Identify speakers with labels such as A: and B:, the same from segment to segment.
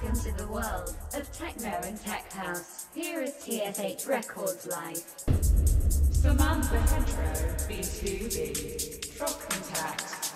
A: Welcome to the world of techno and tech house. Here is TSH Records Live.
B: Samantha Hedgerow, B2B,
C: Trockentakt.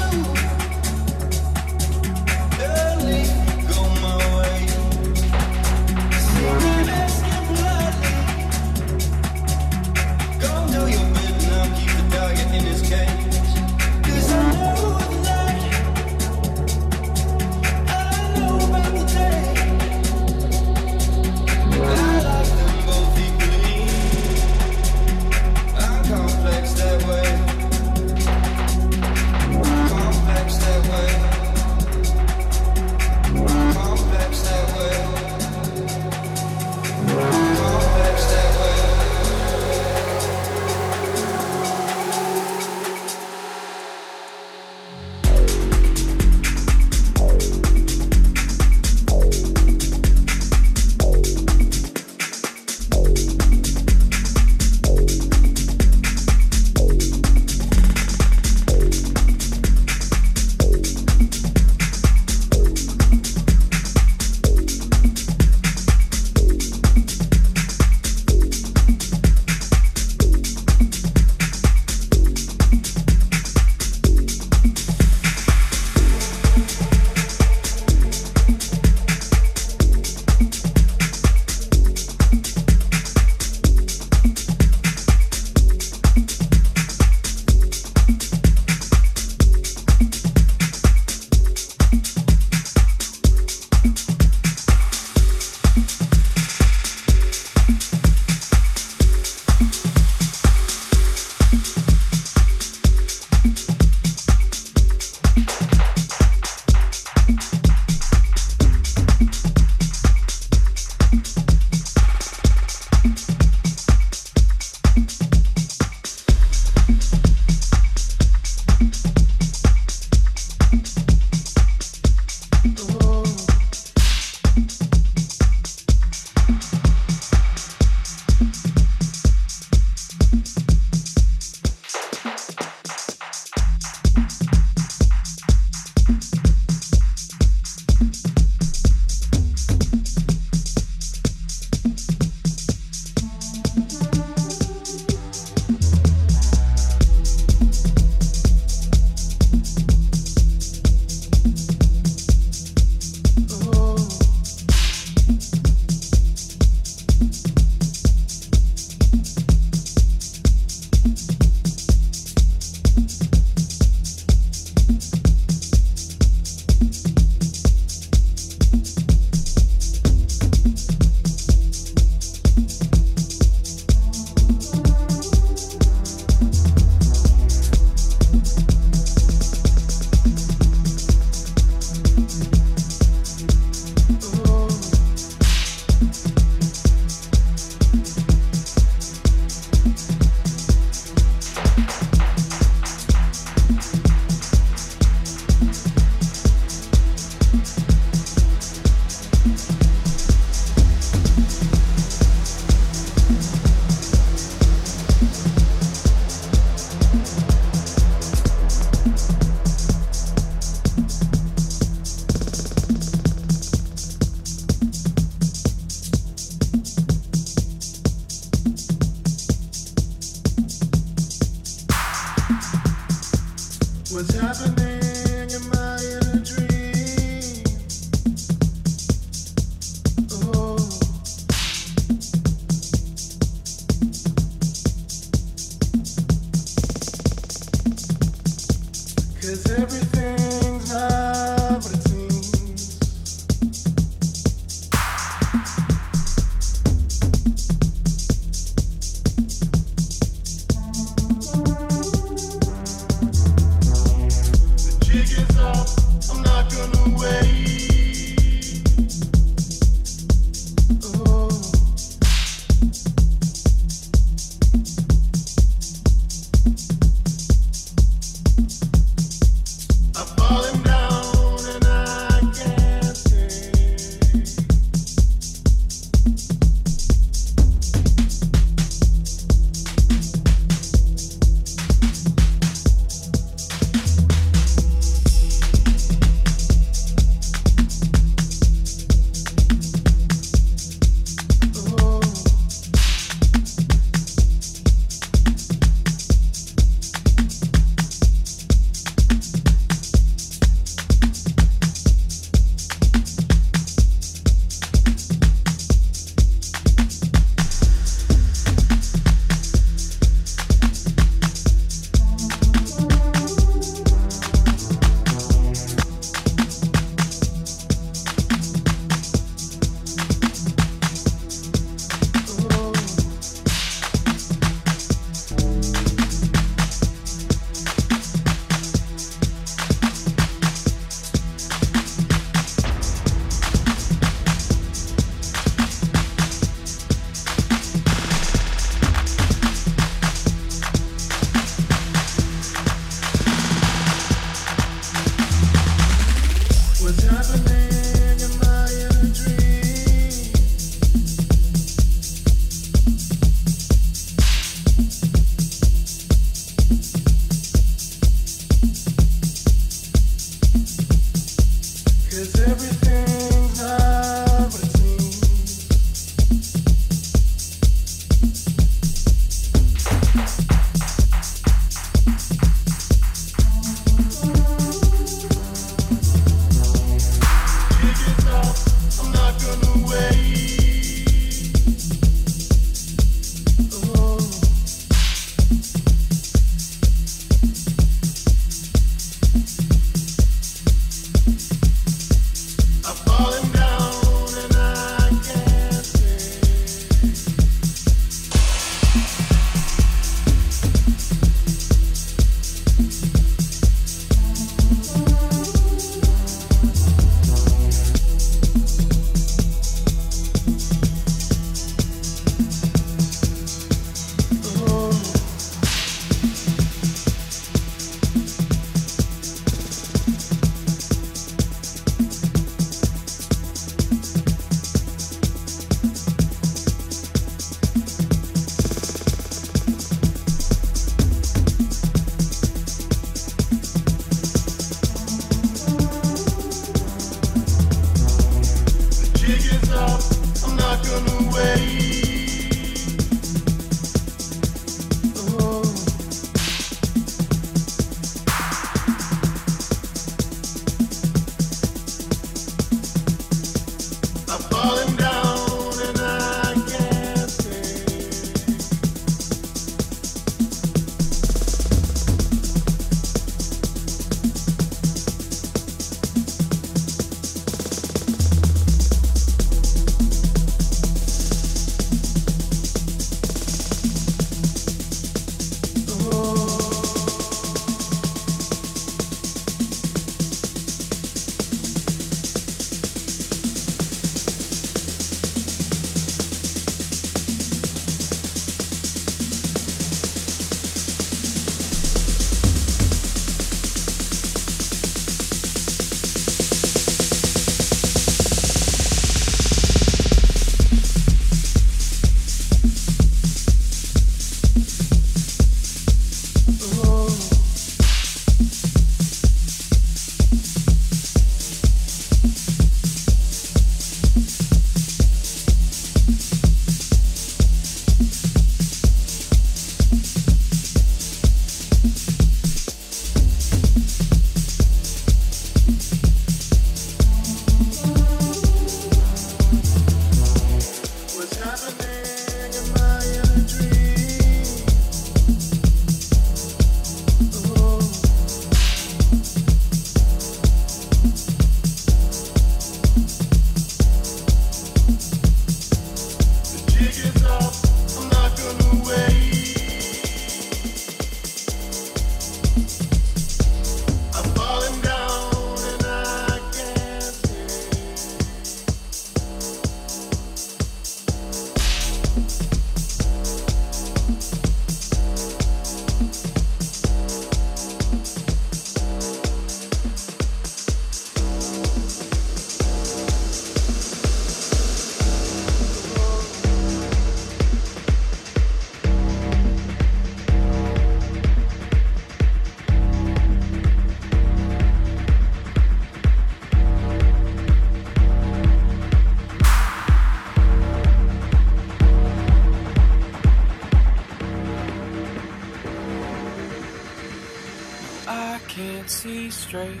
C: see straight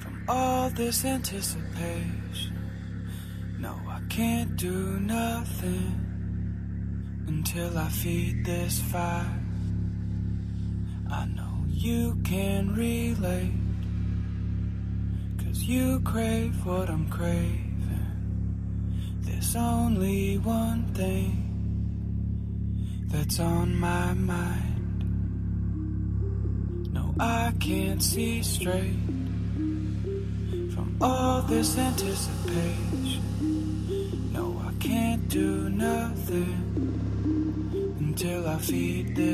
C: from all this anticipation. No, I can't do nothing until I feed this fire. I know you can relate, cause you crave what I'm craving. could see straight from all this anticipation. No, I can't do nothing until I feed this.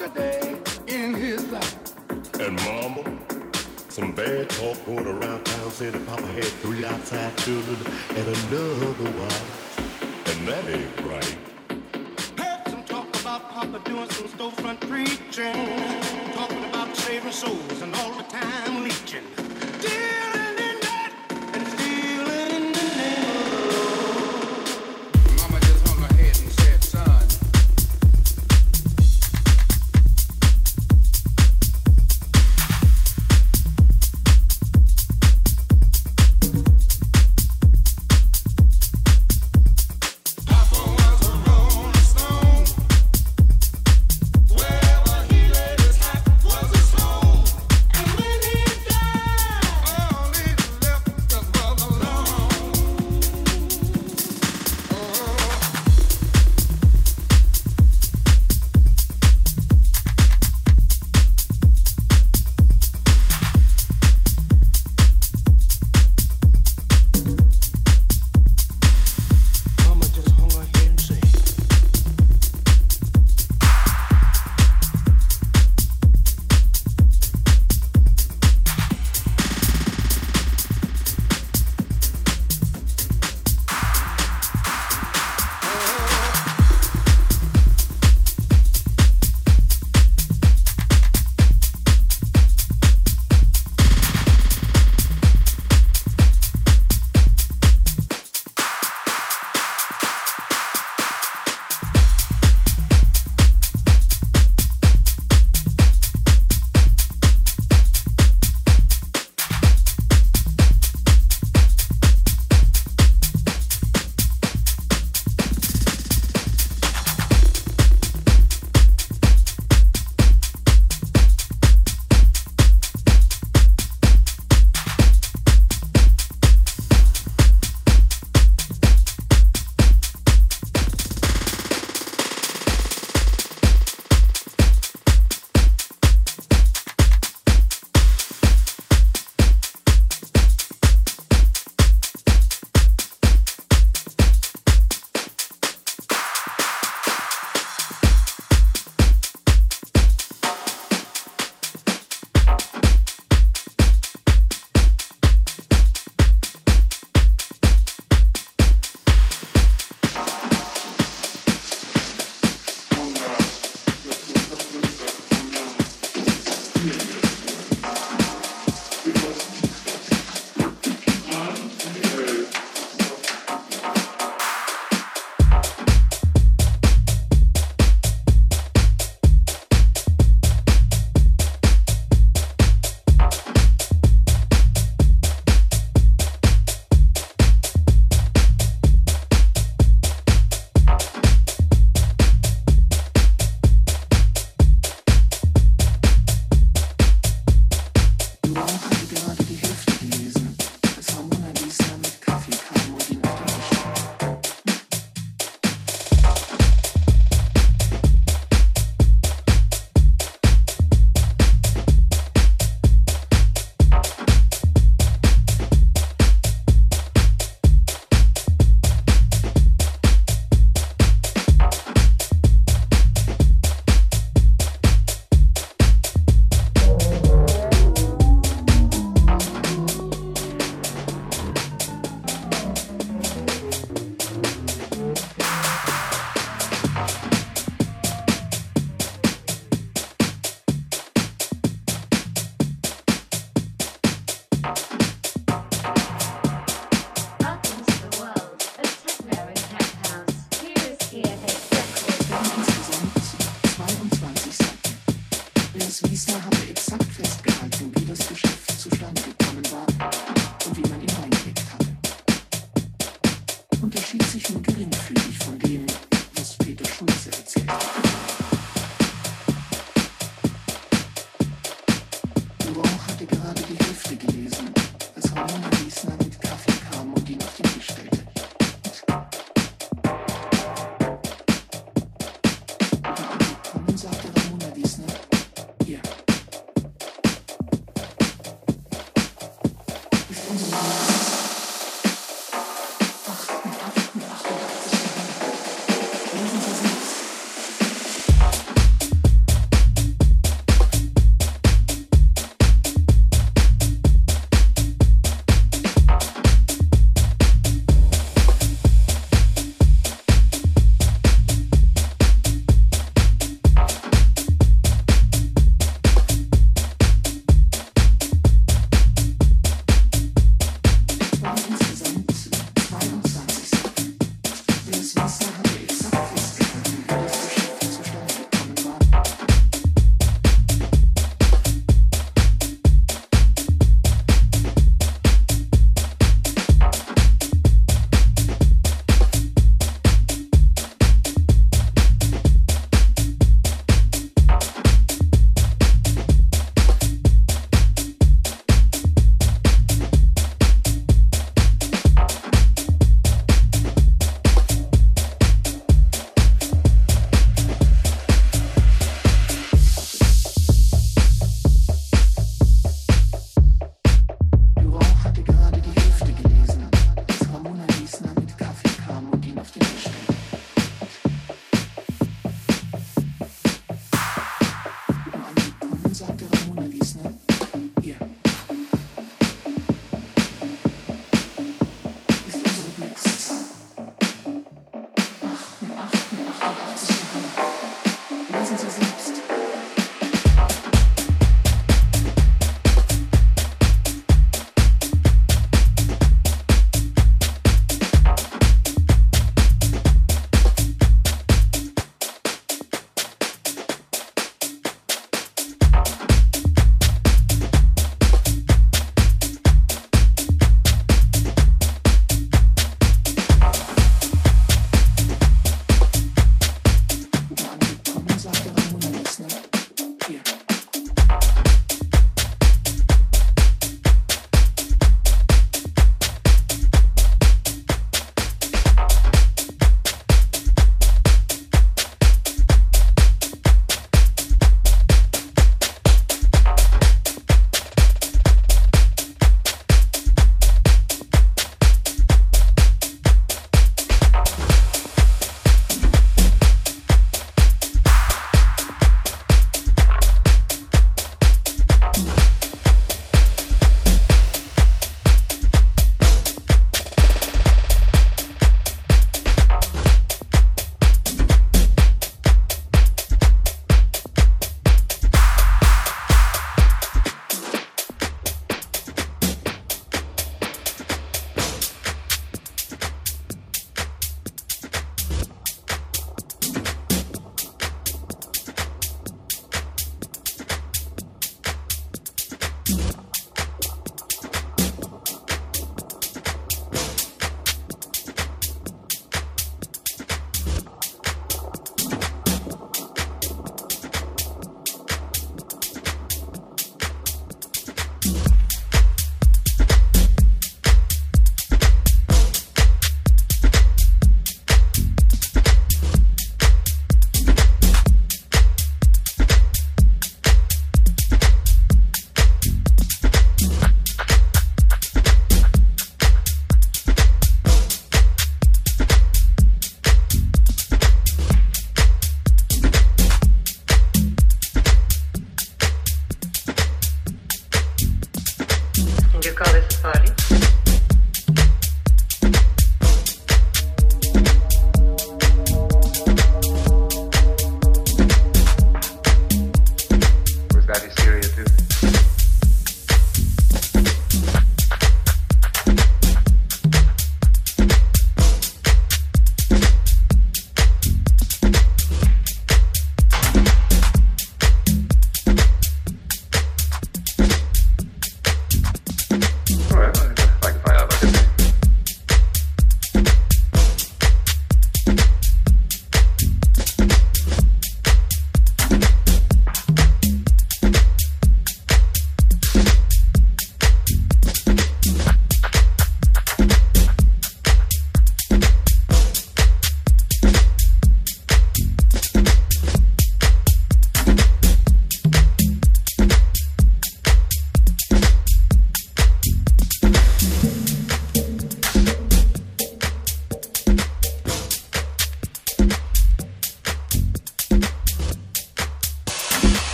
D: Never worked day in his life.
E: And mama, some bad talk going around town said that Papa had three outside children and another wife. And that ain't right.
D: Heard some talk about Papa doing some storefront preaching, talking about saving souls and all the time leeching. Dealing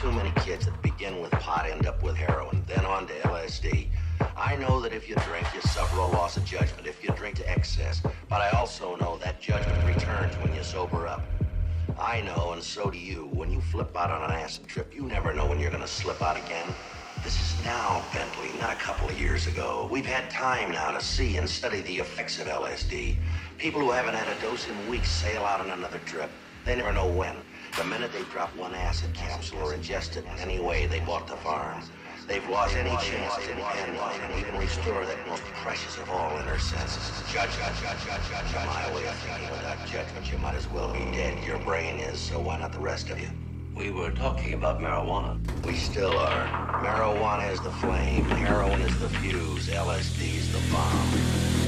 F: Too many kids that begin with pot end up with heroin, then on to LSD. I know that if you drink, you suffer a loss of judgment if you drink to excess, but I also know that judgment returns when you sober up. I know, and so do you. When you flip out on an acid trip, you never know when you're gonna slip out again. This is now, Bentley, not a couple of years ago. We've had time now to see and study the effects of LSD. People who haven't had a dose in weeks sail out on another trip. They never know when. The minute they drop one acid capsule or ingest it in any way they bought the farm, they've lost any chance to depend on and even restore that most precious of all inner senses. Judge, judge, judge, judge, judge. My way of thinking without judgment, you might as well be dead. Your brain is, so why not the rest of you? We were talking about marijuana. We still are. Marijuana is the flame, heroin is the fuse, LSD is the bomb.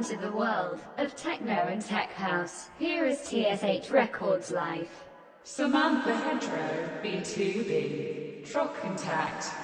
A: Welcome to the world of techno and tech house. Here is TSH Records Live.
B: Samantha Hedgerow, B2B. Truck Contact.